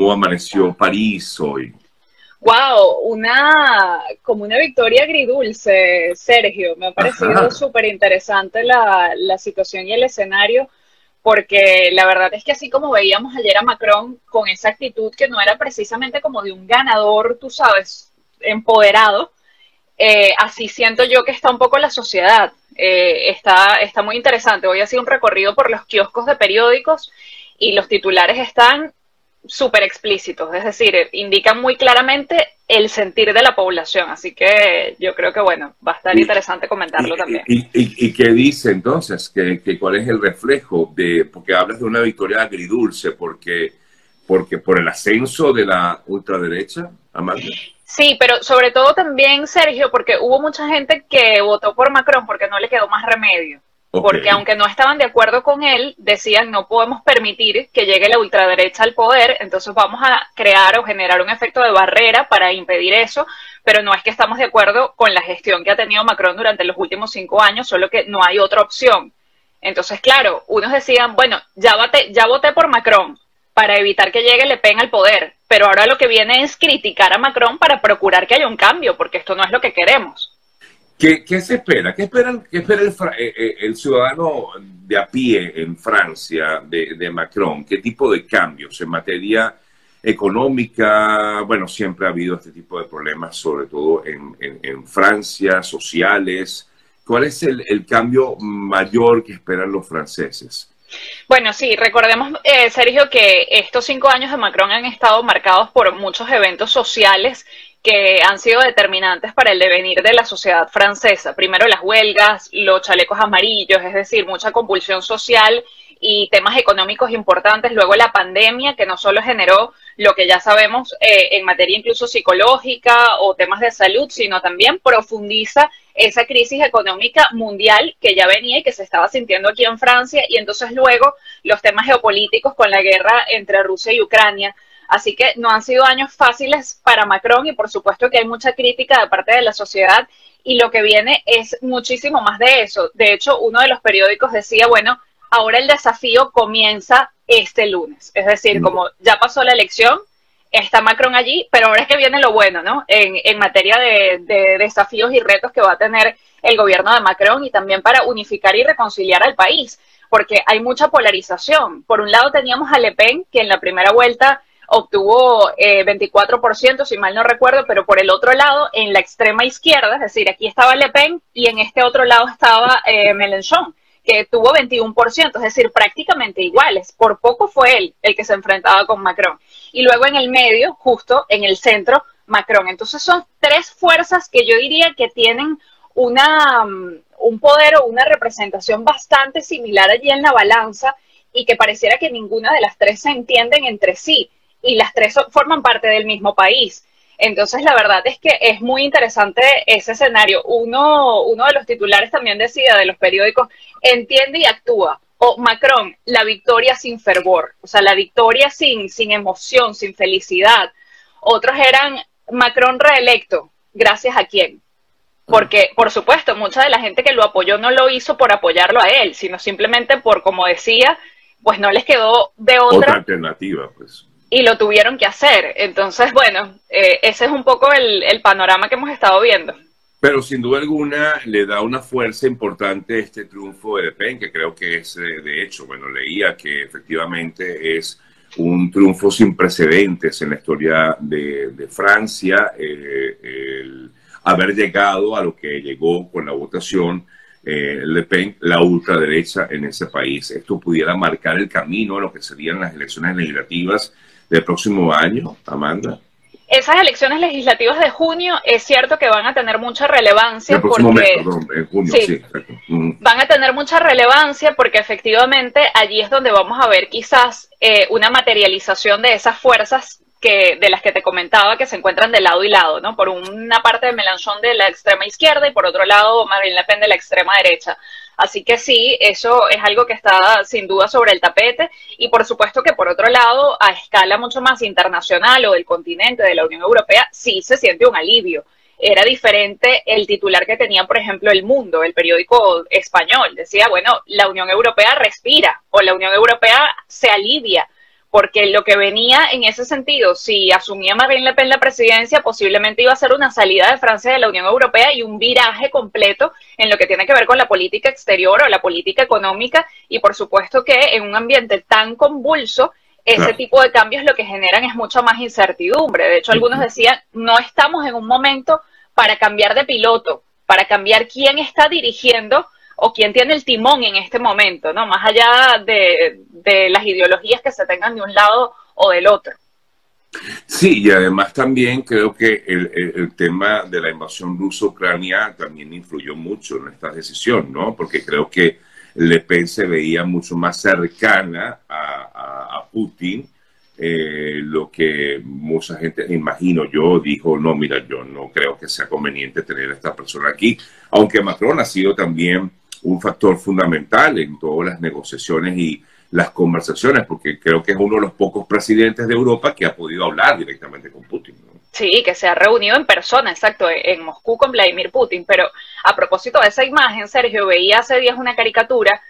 ¿Cómo amaneció París hoy? Wow, una como una victoria agridulce, Sergio. Me ha parecido súper interesante la, la situación y el escenario, porque la verdad es que así como veíamos ayer a Macron con esa actitud que no era precisamente como de un ganador, tú sabes, empoderado, eh, así siento yo que está un poco la sociedad. Eh, está, está muy interesante. Hoy ha sido un recorrido por los kioscos de periódicos y los titulares están súper explícitos, es decir, indican muy claramente el sentir de la población, así que yo creo que bueno, va a estar interesante comentarlo también. Y, qué dice entonces? ¿Que, cuál es el reflejo de, porque hablas de una victoria agridulce, porque, porque por el ascenso de la ultraderecha? Sí, pero sobre todo también, Sergio, porque hubo mucha gente que votó por Macron porque no le quedó más remedio. Porque aunque no estaban de acuerdo con él, decían no podemos permitir que llegue la ultraderecha al poder, entonces vamos a crear o generar un efecto de barrera para impedir eso, pero no es que estamos de acuerdo con la gestión que ha tenido Macron durante los últimos cinco años, solo que no hay otra opción. Entonces, claro, unos decían, bueno, ya, ya voté por Macron para evitar que llegue Le Pen al poder, pero ahora lo que viene es criticar a Macron para procurar que haya un cambio, porque esto no es lo que queremos. ¿Qué, se espera? ¿Qué, esperan, qué espera eh, eh, el, ciudadano de a pie en Francia de, Macron? ¿Qué tipo de cambios en materia económica? Bueno, siempre ha habido este tipo de problemas, sobre todo en, Francia, sociales. ¿Cuál es el, cambio mayor que esperan los franceses? Bueno, sí, recordemos, eh, Sergio, que estos cinco años de Macron han estado marcados por muchos eventos sociales que han sido determinantes para el devenir de la sociedad francesa. Primero las huelgas, los chalecos amarillos, es decir, mucha compulsión social y temas económicos importantes. Luego la pandemia, que no solo generó lo que ya sabemos eh, en materia incluso psicológica o temas de salud, sino también profundiza esa crisis económica mundial que ya venía y que se estaba sintiendo aquí en Francia. Y entonces luego los temas geopolíticos con la guerra entre Rusia y Ucrania Así que no han sido años fáciles para Macron y por supuesto que hay mucha crítica de parte de la sociedad y lo que viene es muchísimo más de eso. De hecho, uno de los periódicos decía, bueno, ahora el desafío comienza este lunes. Es decir, mm. como ya pasó la elección, está Macron allí, pero ahora es que viene lo bueno, ¿no? En, materia de, de, desafíos y retos que va a tener el gobierno de Macron y también para unificar y reconciliar al país, porque hay mucha polarización. Por un lado teníamos a Le Pen, que en la primera vuelta obtuvo eh, 24%, si mal no recuerdo, pero por el otro lado, en la extrema izquierda, es decir, aquí estaba Le Pen y en este otro lado estaba eh, Mélenchon, que tuvo 21%, es decir, prácticamente iguales. Por poco fue él el que se enfrentaba con Macron. Y luego en el medio, justo en el centro, Macron. Entonces son tres fuerzas que yo diría que tienen una, mm, un poder o una representación bastante similar allí en la balanza y que pareciera que ninguna de las tres se entienden entre sí y las tres forman parte del mismo país. Entonces, la verdad es que es muy interesante ese escenario. Uno, uno de los titulares también decía de los periódicos, entiende y actúa. O Macron, la victoria sin fervor, o sea, la victoria sin, sin emoción, sin felicidad. Otros eran Macron reelecto, gracias a quién. Porque, por supuesto, mucha de la gente que lo apoyó no lo hizo por apoyarlo a él, sino simplemente por, como decía, pues no les quedó de otra, otra alternativa, pues y lo tuvieron que hacer. Entonces, bueno, eh, ese es un poco el, panorama que hemos estado viendo. Pero sin duda alguna le da una fuerza importante este triunfo de Le Pen, que creo que es, eh, de hecho, bueno, leía que efectivamente es un triunfo sin precedentes en la historia de, Francia, eh, el haber llegado a lo que llegó con la votación Le Pen, la ultraderecha en ese país. Esto pudiera marcar el camino a lo que serían las elecciones legislativas del próximo año, Amanda? Esas elecciones legislativas de junio es cierto que van a tener mucha relevancia porque en junio, sí, van a tener mucha relevancia porque efectivamente allí es donde vamos a ver quizás eh, una materialización de esas fuerzas que de las que te comentaba que se encuentran de lado y lado, ¿no? Por una parte de Melanchón de la extrema izquierda y por otro lado Marine Le Pen de la extrema derecha. Así que sí, eso es algo que está sin duda sobre el tapete y por supuesto que por otro lado, a escala mucho más internacional o del continente, de la Unión Europea, sí se siente un alivio. Era diferente el titular que tenía, por ejemplo, El Mundo, el periódico español. Decía, bueno, la Unión Europea respira o la Unión Europea se alivia porque lo que venía en ese sentido, si asumía Marine Le Pen la presidencia, posiblemente iba a ser una salida de Francia de la Unión Europea y un viraje completo en lo que tiene que ver con la política exterior o la política económica, y por supuesto que en un ambiente tan convulso, ese tipo de cambios lo que generan es mucha más incertidumbre. De hecho, algunos decían, no estamos en un momento para cambiar de piloto, para cambiar quién está dirigiendo o quién tiene el timón en este momento, ¿no? Más allá de, las ideologías que se tengan de un lado o del otro. Sí, y además también creo que el, tema de la invasión ruso-ucrania también influyó mucho en esta decisión, ¿no? Porque creo que Le Pen se veía mucho más cercana a, a Putin eh, lo que mucha gente, imagino yo, dijo, no, mira, yo no creo que sea conveniente tener a esta persona aquí, aunque Macron ha sido también un factor fundamental en todas las negociaciones y las conversaciones, porque creo que es uno de los pocos presidentes de Europa que ha podido hablar directamente con Putin. Sí, que se ha reunido en persona, exacto, en Moscú con Vladimir Putin. Pero a propósito de esa imagen, Sergio, veía hace días una caricatura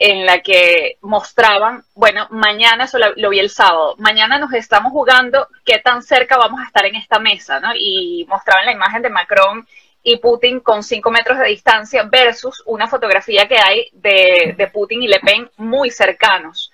en la que mostraban, bueno, mañana, eso lo, vi el sábado, mañana nos estamos jugando qué tan cerca vamos a estar en esta mesa, ¿no? Y mostraban la imagen de Macron y Putin con cinco metros de distancia versus una fotografía que hay de, Putin y Le Pen muy cercanos.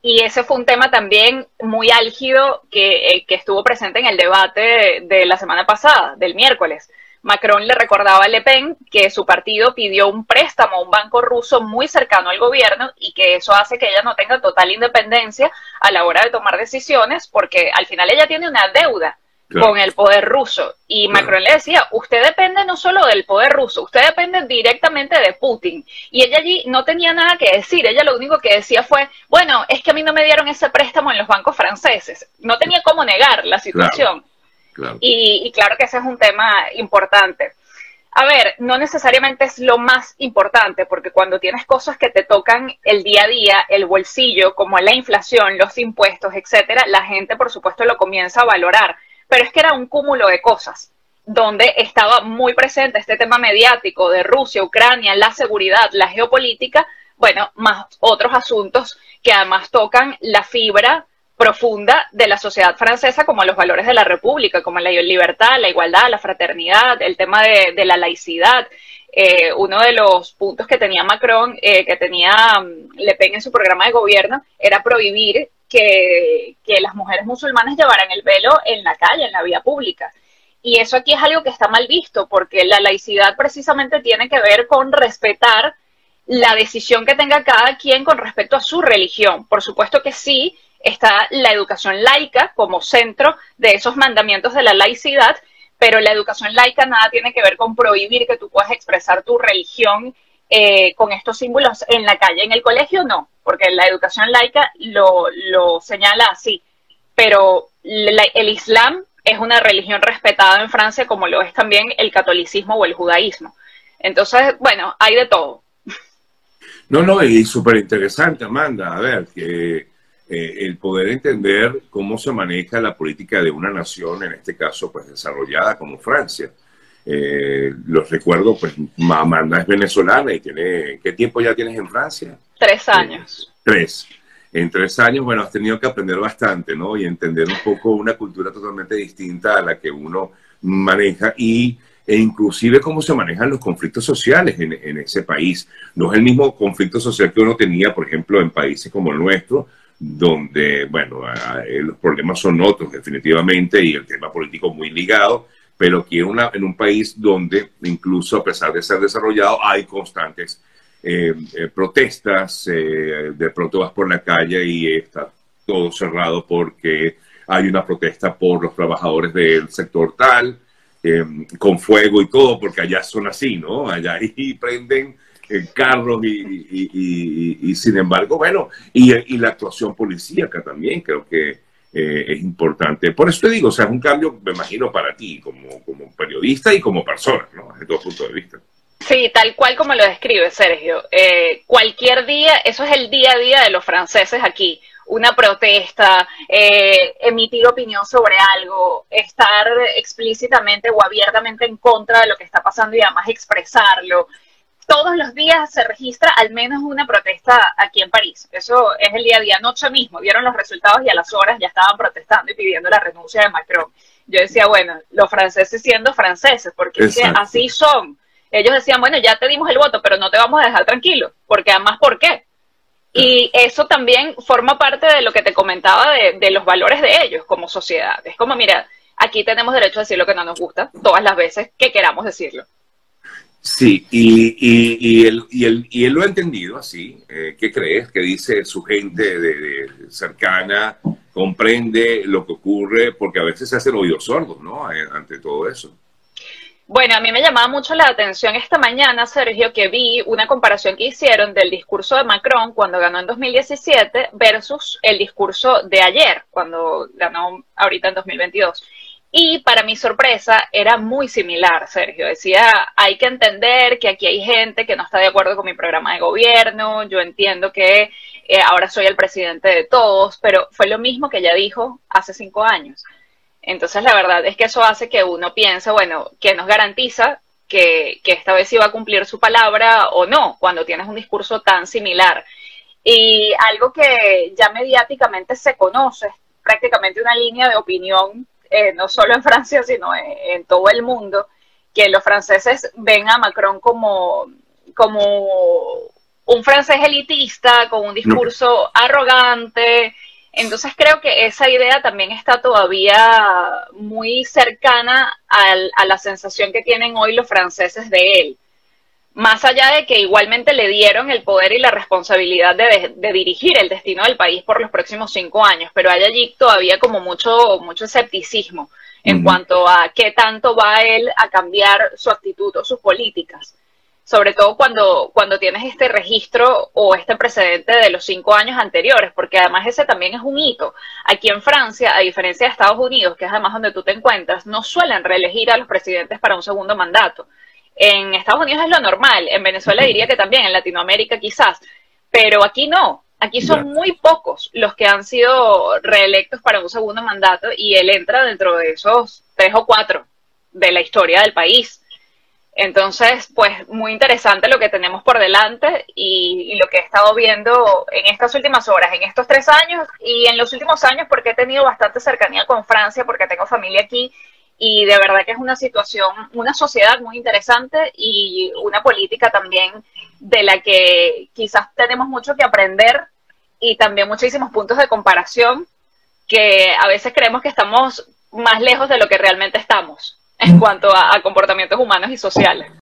Y ese fue un tema también muy álgido que, eh, que estuvo presente en el debate de la semana pasada, del miércoles Macron le recordaba a Le Pen que su partido pidió un préstamo a un banco ruso muy cercano al gobierno y que eso hace que ella no tenga total independencia a la hora de tomar decisiones porque al final ella tiene una deuda con el poder ruso. Y Macron le decía, usted depende no solo del poder ruso, usted depende directamente de Putin. Y ella allí no tenía nada que decir, ella lo único que decía fue, bueno, es que a mí no me dieron ese préstamo en los bancos franceses. No tenía cómo negar la situación. Y, claro que ese es un tema importante. A ver, no necesariamente es lo más importante, porque cuando tienes cosas que te tocan el día a día, el bolsillo, como la inflación, los impuestos, etcétera, la gente, por supuesto, lo comienza a valorar. Pero es que era un cúmulo de cosas donde estaba muy presente este tema mediático de Rusia, Ucrania, la seguridad, la geopolítica, bueno, más otros asuntos que además tocan la fibra profunda de la sociedad francesa como los valores de la república, como la libertad, la igualdad, la fraternidad, el tema de, la laicidad. Eh, uno de los puntos que tenía Macron, eh, que tenía mm, Le Pen en su programa de gobierno, era prohibir que, que las mujeres musulmanas llevaran el velo en la calle, en la vía pública. Y eso aquí es algo que está mal visto, porque la laicidad precisamente tiene que ver con respetar la decisión que tenga cada quien con respecto a su religión. Por supuesto que sí, está la educación laica como centro de esos mandamientos de la laicidad, pero la educación laica nada tiene que ver con prohibir que tú puedas expresar tu religión eh, con estos símbolos en la calle. En el colegio no, porque la educación laica lo, señala así, pero el Islam es una religión respetada en Francia como lo es también el catolicismo o el judaísmo. Entonces, bueno, hay de todo. No, no, y súper interesante, Amanda. A ver, que eh, el poder entender cómo se maneja la política de una nación, en este caso, pues desarrollada como Francia. Eh, los recuerdo, pues Amanda es venezolana y tiene, ¿qué tiempo ya tienes en Francia? Tres eh, años. tres. En tres años, bueno, has tenido que aprender bastante, ¿no? Y entender un poco una cultura totalmente distinta a la que uno maneja y e inclusive cómo se manejan los conflictos sociales en, en, ese país. No es el mismo conflicto social que uno tenía, por ejemplo, en países como el nuestro, donde, bueno, eh, los problemas son otros definitivamente y el tema político muy ligado, pero que una, en un país donde incluso a pesar de ser desarrollado hay constantes eh, eh, protestas, de pronto vas por la calle y está todo cerrado porque hay una protesta por los trabajadores del sector tal, con fuego y todo, porque allá son así, ¿no? Allá y prenden carros y, sin embargo, bueno, y, la actuación policíaca también creo que eh, es importante. Por eso te digo, o sea, es un cambio, me imagino, para ti como, como periodista y como persona, ¿no? Desde todo punto de vista. Sí, tal cual como lo describe Sergio. Eh, cualquier día, eso es el día a día de los franceses aquí. Una protesta, eh, emitir opinión sobre algo, estar explícitamente o abiertamente en contra de lo que está pasando y además expresarlo todos los días se registra al menos una protesta aquí en París. Eso es el día a día. Anoche mismo vieron los resultados y a las horas ya estaban protestando y pidiendo la renuncia de Macron. Yo decía, bueno, los franceses siendo franceses, porque así son. Ellos decían, bueno, ya te dimos el voto, pero no te vamos a dejar tranquilo, porque además, ¿por qué? Y eso también forma parte de lo que te comentaba de, de los valores de ellos como sociedad. Es como, mira, aquí tenemos derecho a decir lo que no nos gusta todas las veces que queramos decirlo. Sí, y, y, él, y, él, y él lo ha entendido así. Eh, ¿Qué crees? Que dice su gente de, cercana, comprende lo que ocurre, porque a veces se hacen oídos sordos, ¿no? Eh, ante todo eso. Bueno, a mí me llamaba mucho la atención esta mañana, Sergio, que vi una comparación que hicieron del discurso de Macron cuando ganó en 2017 versus el discurso de ayer, cuando ganó ahorita en 2022. Y para mi sorpresa era muy similar, Sergio. Decía, hay que entender que aquí hay gente que no está de acuerdo con mi programa de gobierno, yo entiendo que eh, ahora soy el presidente de todos, pero fue lo mismo que ella dijo hace cinco años. Entonces la verdad es que eso hace que uno piense, bueno, ¿qué nos garantiza que, que esta vez iba a cumplir su palabra o no cuando tienes un discurso tan similar? Y algo que ya mediáticamente se conoce, prácticamente una línea de opinión eh, no solo en Francia, sino en, todo el mundo, que los franceses ven a Macron como, como un francés elitista, con un discurso arrogante. Entonces creo que esa idea también está todavía muy cercana a la sensación que tienen hoy los franceses de él más allá de que igualmente le dieron el poder y la responsabilidad de, dirigir el destino del país por los próximos cinco años, pero hay allí todavía como mucho, mucho escepticismo en cuanto a qué tanto va él a cambiar su actitud o sus políticas. Sobre todo cuando, cuando tienes este registro o este precedente de los cinco años anteriores, porque además ese también es un hito. Aquí en Francia, a diferencia de Estados Unidos, que es además donde tú te encuentras, no suelen reelegir a los presidentes para un segundo mandato en Estados Unidos es lo normal, en Venezuela diría que también, en Latinoamérica quizás, pero aquí no. Aquí son muy pocos los que han sido reelectos para un segundo mandato y él entra dentro de esos tres o cuatro de la historia del país. Entonces, pues muy interesante lo que tenemos por delante y, y, lo que he estado viendo en estas últimas horas, en estos tres años y en los últimos años porque he tenido bastante cercanía con Francia, porque tengo familia aquí y de verdad que es una situación, una sociedad muy interesante y una política también de la que quizás tenemos mucho que aprender y también muchísimos puntos de comparación que a veces creemos que estamos más lejos de lo que realmente estamos en cuanto a, comportamientos humanos y sociales.